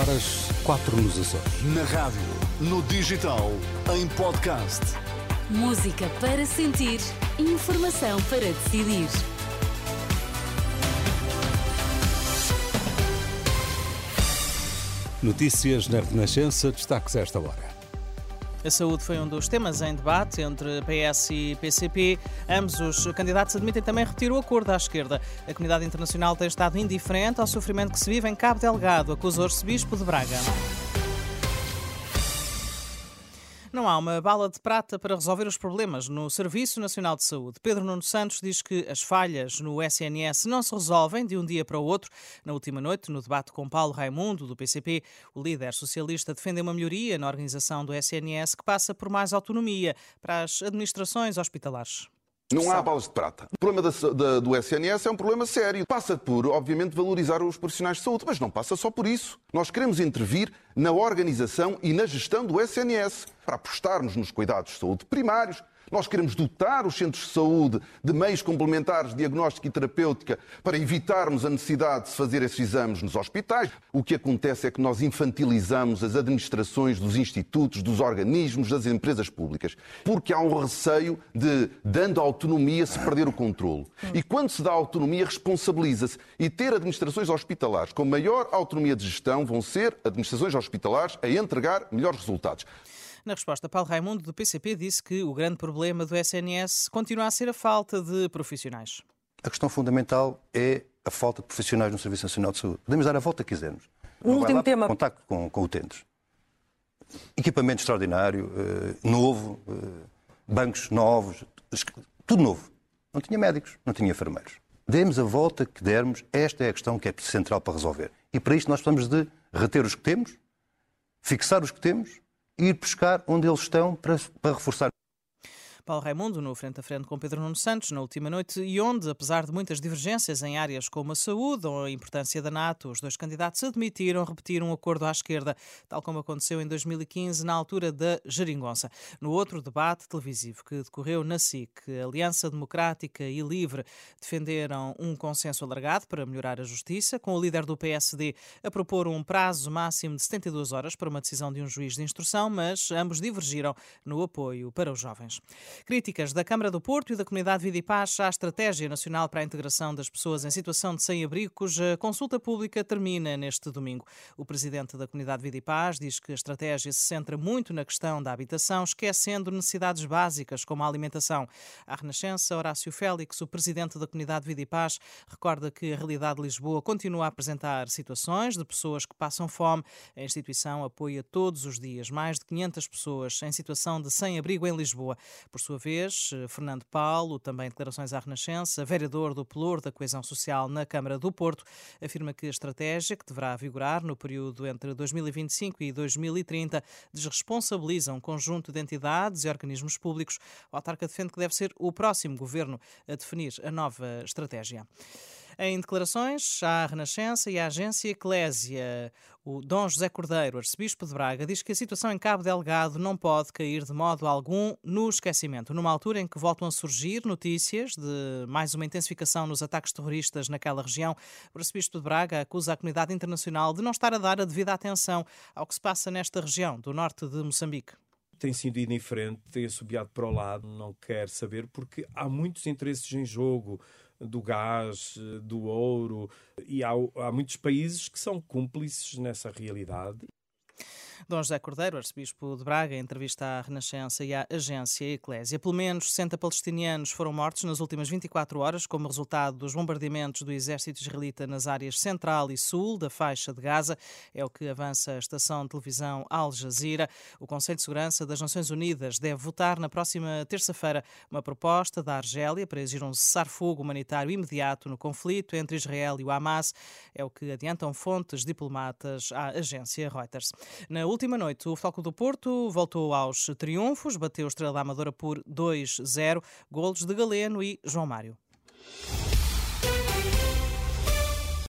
horas 4 nos Açores. Na rádio, no digital, em podcast. Música para sentir, informação para decidir. Notícias na Renascença, destaques esta hora. A saúde foi um dos temas em debate entre PS e PCP. Ambos os candidatos admitem também repetir o acordo à esquerda. A comunidade internacional tem estado indiferente ao sofrimento que se vive em Cabo Delgado, acusou o arcebispo de Braga. Não há uma bala de prata para resolver os problemas no Serviço Nacional de Saúde. Pedro Nuno Santos diz que as falhas no SNS não se resolvem de um dia para o outro. Na última noite, no debate com Paulo Raimundo, do PCP, o líder socialista defende uma melhoria na organização do SNS que passa por mais autonomia para as administrações hospitalares. Não há balas de prata. O problema da, da, do SNS é um problema sério. Passa por, obviamente, valorizar os profissionais de saúde, mas não passa só por isso. Nós queremos intervir na organização e na gestão do SNS para apostarmos nos cuidados de saúde primários, nós queremos dotar os centros de saúde de meios complementares de diagnóstica e terapêutica para evitarmos a necessidade de se fazer esses exames nos hospitais. O que acontece é que nós infantilizamos as administrações dos institutos, dos organismos, das empresas públicas, porque há um receio de, dando autonomia, se perder o controle. E quando se dá autonomia, responsabiliza-se. E ter administrações hospitalares com maior autonomia de gestão vão ser administrações hospitalares a entregar melhores resultados. Na resposta, Paulo Raimundo, do PCP, disse que o grande problema do SNS continua a ser a falta de profissionais. A questão fundamental é a falta de profissionais no Serviço Nacional de Saúde. Podemos dar a volta que quisermos. Um último tema. Contacto com, com utentes. Equipamento extraordinário, eh, novo, eh, bancos novos, tudo novo. Não tinha médicos, não tinha enfermeiros. Demos a volta que dermos, esta é a questão que é central para resolver. E para isto nós precisamos de reter os que temos, fixar os que temos ir buscar onde eles estão para, para reforçar Paulo Raimundo, no frente a frente com Pedro Nuno Santos, na última noite, e onde, apesar de muitas divergências em áreas como a saúde ou a importância da NATO, os dois candidatos admitiram repetir um acordo à esquerda, tal como aconteceu em 2015, na altura da Geringonça. No outro debate televisivo que decorreu na SIC, Aliança Democrática e Livre defenderam um consenso alargado para melhorar a justiça, com o líder do PSD a propor um prazo máximo de 72 horas para uma decisão de um juiz de instrução, mas ambos divergiram no apoio para os jovens. Críticas da Câmara do Porto e da Comunidade Vida e Paz à Estratégia Nacional para a Integração das Pessoas em Situação de Sem-Abrigo, cuja consulta pública termina neste domingo. O presidente da Comunidade Vida e Paz diz que a estratégia se centra muito na questão da habitação, esquecendo necessidades básicas como a alimentação. A Renascença, Horácio Félix, o presidente da Comunidade Vida e Paz, recorda que a realidade de Lisboa continua a apresentar situações de pessoas que passam fome. A instituição apoia todos os dias mais de 500 pessoas em situação de sem-abrigo em Lisboa. Por sua vez, eh, Fernando Paulo, também declarações à Renascença, vereador do Pelour da Coesão Social na Câmara do Porto, afirma que a estratégia, que deverá vigorar no período entre 2025 e 2030, desresponsabiliza um conjunto de entidades e organismos públicos. O autarca defende que deve ser o próximo governo a definir a nova estratégia. Em declarações à Renascença e à agência Eclésia, o Dom José Cordeiro, arcebispo de Braga, diz que a situação em Cabo Delgado não pode cair de modo algum no esquecimento, numa altura em que voltam a surgir notícias de mais uma intensificação nos ataques terroristas naquela região. O arcebispo de Braga acusa a comunidade internacional de não estar a dar a devida atenção ao que se passa nesta região do norte de Moçambique tem sido indiferente, tem assobiado para o lado, não quer saber, porque há muitos interesses em jogo do gás, do ouro, e há, há muitos países que são cúmplices nessa realidade. Dom José Cordeiro, arcebispo de Braga, em entrevista à Renascença e à agência Eclésia. Pelo menos 60 palestinianos foram mortos nas últimas 24 horas como resultado dos bombardeamentos do exército israelita nas áreas central e sul da faixa de Gaza. É o que avança a estação de televisão Al Jazeera. O Conselho de Segurança das Nações Unidas deve votar na próxima terça-feira uma proposta da Argélia para exigir um cessar-fogo humanitário imediato no conflito entre Israel e o Hamas. É o que adiantam fontes diplomatas à agência Reuters. Na última noite, o Floco do Porto voltou aos triunfos, bateu o Estrela da Amadora por 2-0, golos de Galeno e João Mário.